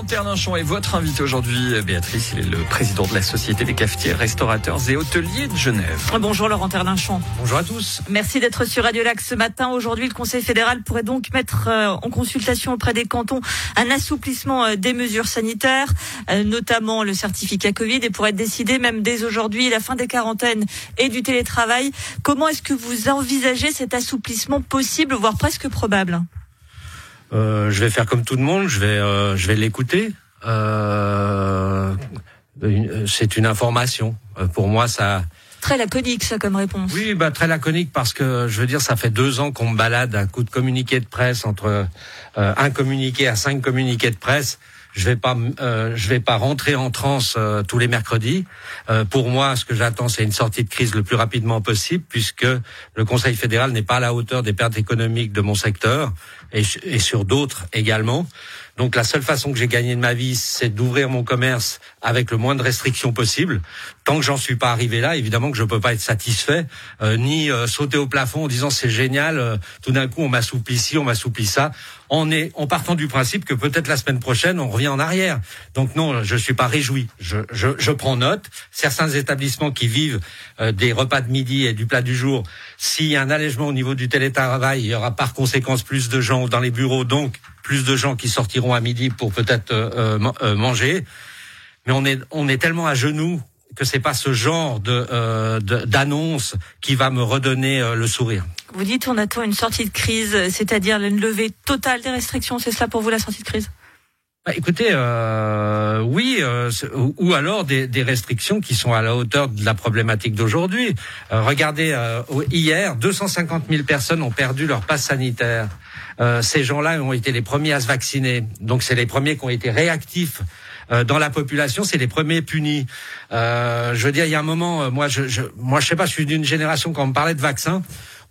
Laurent Terlinchon est votre invité aujourd'hui. Béatrice, il est le président de la Société des cafetiers, restaurateurs et hôteliers de Genève. Bonjour Laurent Terlinchon. Bonjour à tous. Merci d'être sur Radio Lac ce matin. Aujourd'hui, le Conseil fédéral pourrait donc mettre euh, en consultation auprès des cantons un assouplissement euh, des mesures sanitaires, euh, notamment le certificat Covid, et pourrait décidé même dès aujourd'hui la fin des quarantaines et du télétravail. Comment est-ce que vous envisagez cet assouplissement possible, voire presque probable? Euh, je vais faire comme tout le monde, je vais, euh, je vais l'écouter. Euh, c'est une information. Euh, pour moi, ça. Très laconique, ça, comme réponse. Oui, bah très laconique parce que je veux dire, ça fait deux ans qu'on me balade à coup de communiqué de presse entre euh, un communiqué à cinq communiqués de presse. Je vais pas, euh, je vais pas rentrer en transe euh, tous les mercredis. Euh, pour moi, ce que j'attends, c'est une sortie de crise le plus rapidement possible, puisque le Conseil fédéral n'est pas à la hauteur des pertes économiques de mon secteur et, et sur d'autres également. Donc la seule façon que j'ai gagné de ma vie, c'est d'ouvrir mon commerce avec le moins de restrictions possible. Tant que j'en suis pas arrivé là, évidemment que je peux pas être satisfait, euh, ni euh, sauter au plafond en disant c'est génial, euh, tout d'un coup on m'assouplit ci, on m'assouplit ça. On est en partant du principe que peut-être la semaine prochaine on revient en arrière. Donc non, je suis pas réjoui. Je, je, je prends note. Certains établissements qui vivent euh, des repas de midi et du plat du jour, s'il y a un allègement au niveau du télétravail, il y aura par conséquence plus de gens dans les bureaux, donc plus de gens qui sortiront à midi pour peut-être euh, euh, manger. Mais on est, on est tellement à genoux que c'est pas ce genre de euh, d'annonce qui va me redonner euh, le sourire. Vous dites on attend une sortie de crise, c'est-à-dire une levée totale des restrictions. C'est cela pour vous la sortie de crise? Bah, écoutez, euh, oui, euh, ou alors des, des, restrictions qui sont à la hauteur de la problématique d'aujourd'hui. Euh, regardez, euh, hier, 250 000 personnes ont perdu leur passe sanitaire. Euh, ces gens-là ont été les premiers à se vacciner, donc c'est les premiers qui ont été réactifs euh, dans la population, c'est les premiers punis. je veux dire, il y a un moment, moi, je, je, moi, je sais pas, je suis d'une génération quand on me parlait de vaccins,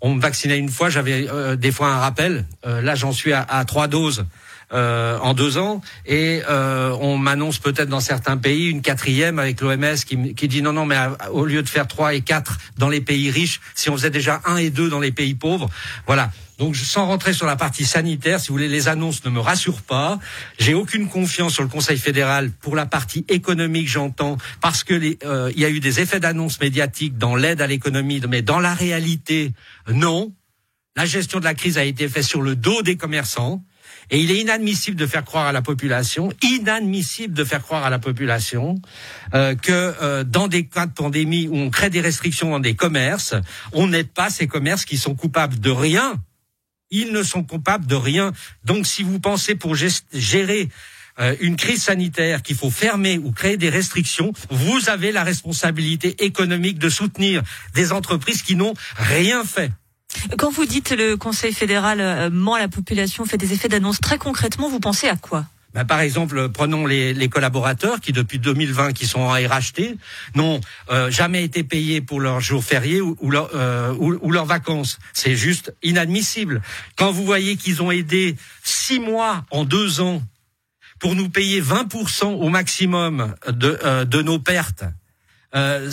on me vaccinait une fois, j'avais des fois un rappel. là, j'en suis à, trois doses euh, en deux ans, et euh, on m'annonce peut-être dans certains pays une quatrième avec l'OMS qui, qui, dit non non mais au lieu de faire trois et quatre dans les pays riches, si on faisait déjà un et deux dans les pays pauvres, voilà. Donc, sans rentrer sur la partie sanitaire, si vous voulez, les annonces ne me rassurent pas. J'ai aucune confiance sur le Conseil fédéral pour la partie économique, j'entends, parce que les, euh, il y a eu des effets d'annonce médiatique dans l'aide à l'économie, mais dans la réalité, non. La gestion de la crise a été faite sur le dos des commerçants. Et il est inadmissible de faire croire à la population, inadmissible de faire croire à la population euh, que euh, dans des cas de pandémie où on crée des restrictions dans des commerces, on n'aide pas ces commerces qui sont coupables de rien. Ils ne sont coupables de rien. Donc si vous pensez pour gérer euh, une crise sanitaire qu'il faut fermer ou créer des restrictions, vous avez la responsabilité économique de soutenir des entreprises qui n'ont rien fait. Quand vous dites le Conseil fédéral euh, ment la population, fait des effets d'annonce, très concrètement, vous pensez à quoi? Ben, par exemple, prenons les, collaborateurs qui, depuis 2020, qui sont en RHT, n'ont euh, jamais été payés pour leurs jours fériés euh, ou, leurs vacances. C'est juste inadmissible. Quand vous voyez qu'ils ont aidé six mois en deux ans pour nous payer 20% au maximum de nos pertes, euh,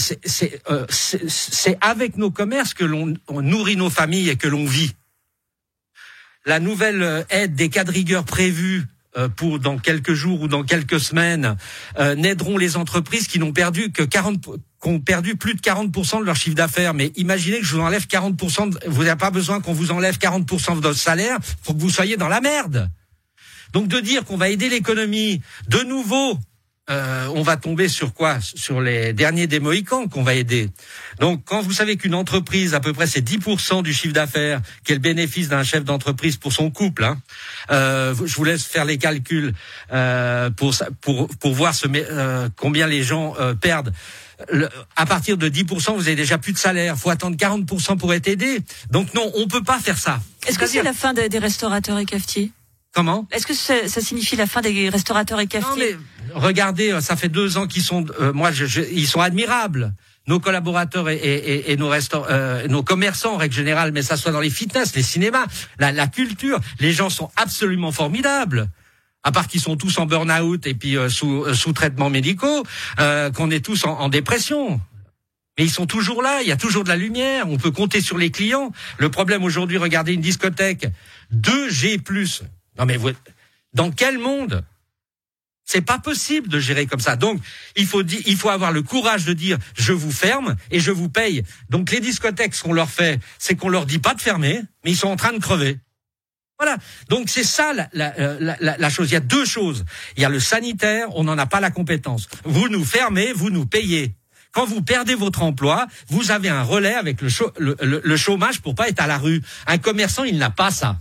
euh, c'est avec nos commerces que l'on nourrit nos familles et que l'on vit. La nouvelle euh, aide des quadrigueurs prévue pour dans quelques jours ou dans quelques semaines n'aideront les entreprises qui n'ont perdu que 40 qui ont perdu plus de 40% de leur chiffre d'affaires. Mais imaginez que je vous enlève 40%, de, vous n'avez pas besoin qu'on vous enlève 40% de votre salaire pour que vous soyez dans la merde. Donc de dire qu'on va aider l'économie de nouveau euh, on va tomber sur quoi? Sur les derniers des Mohicans qu'on va aider. Donc, quand vous savez qu'une entreprise, à peu près, c'est 10% du chiffre d'affaires, qui est le bénéfice d'un chef d'entreprise pour son couple, hein, euh, je vous laisse faire les calculs euh, pour, pour, pour voir ce, euh, combien les gens euh, perdent. Le, à partir de 10%, vous avez déjà plus de salaire. faut attendre 40% pour être aidé. Donc non, on peut pas faire ça. Est-ce que c'est la fin des, des restaurateurs et cafetiers? Comment? Est-ce que ça, ça, signifie la fin des restaurateurs et cafetiers? Non, mais regardez, ça fait deux ans qu'ils sont, euh, moi, je, je, ils sont admirables. Nos collaborateurs et, euh, nos commerçants en règle générale, mais ça soit dans les fitness, les cinémas, la, culture, les gens sont absolument formidables à part qu'ils sont tous en burn-out et puis euh, sous, euh, sous traitements médicaux, euh, qu'on est tous en, en, dépression. Mais ils sont toujours là, il y a toujours de la lumière, on peut compter sur les clients. Le problème aujourd'hui, regardez une discothèque, 2G+, non mais vous, dans quel monde C'est pas possible de gérer comme ça. Donc, il faut avoir le courage de dire, je vous ferme et je vous paye. Donc, les discothèques, ce qu'on leur fait, c'est qu'on leur dit pas de fermer, mais ils sont en train de crever. Voilà. Donc c'est ça la, la, chose. Il y a deux choses. Il y a le sanitaire, on n'en a pas la compétence. Vous nous fermez, vous nous payez. Quand vous perdez votre emploi, vous avez un relais avec le, le, le chômage pour pas être à la rue. Un commerçant, il n'a pas ça.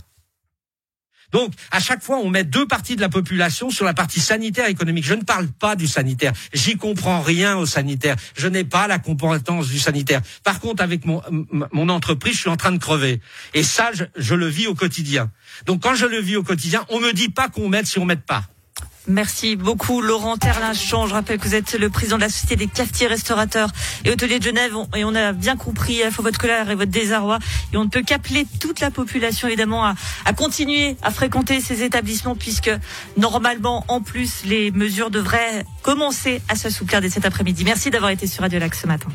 Donc, à chaque fois, on met deux parties de la population sur la partie sanitaire et économique. Je ne parle pas du sanitaire. J'y comprends rien au sanitaire. Je n'ai pas la compétence du sanitaire. Par contre, avec mon, mon entreprise, je suis en train de crever. Et ça, je, le vis au quotidien. Donc, quand je le vis au quotidien, on me dit pas qu'on m'aide si on m'aide pas. Merci beaucoup Laurent Terlinchon. Je rappelle que vous êtes le président de la Société des cafetiers, restaurateurs et hôteliers de Genève. Et on a bien compris à la fois votre colère et votre désarroi. Et on ne peut qu'appeler toute la population évidemment à, continuer à fréquenter ces établissements puisque normalement en plus les mesures devraient commencer à s'assouplir dès cet après-midi. Merci d'avoir été sur Radio Lac ce matin.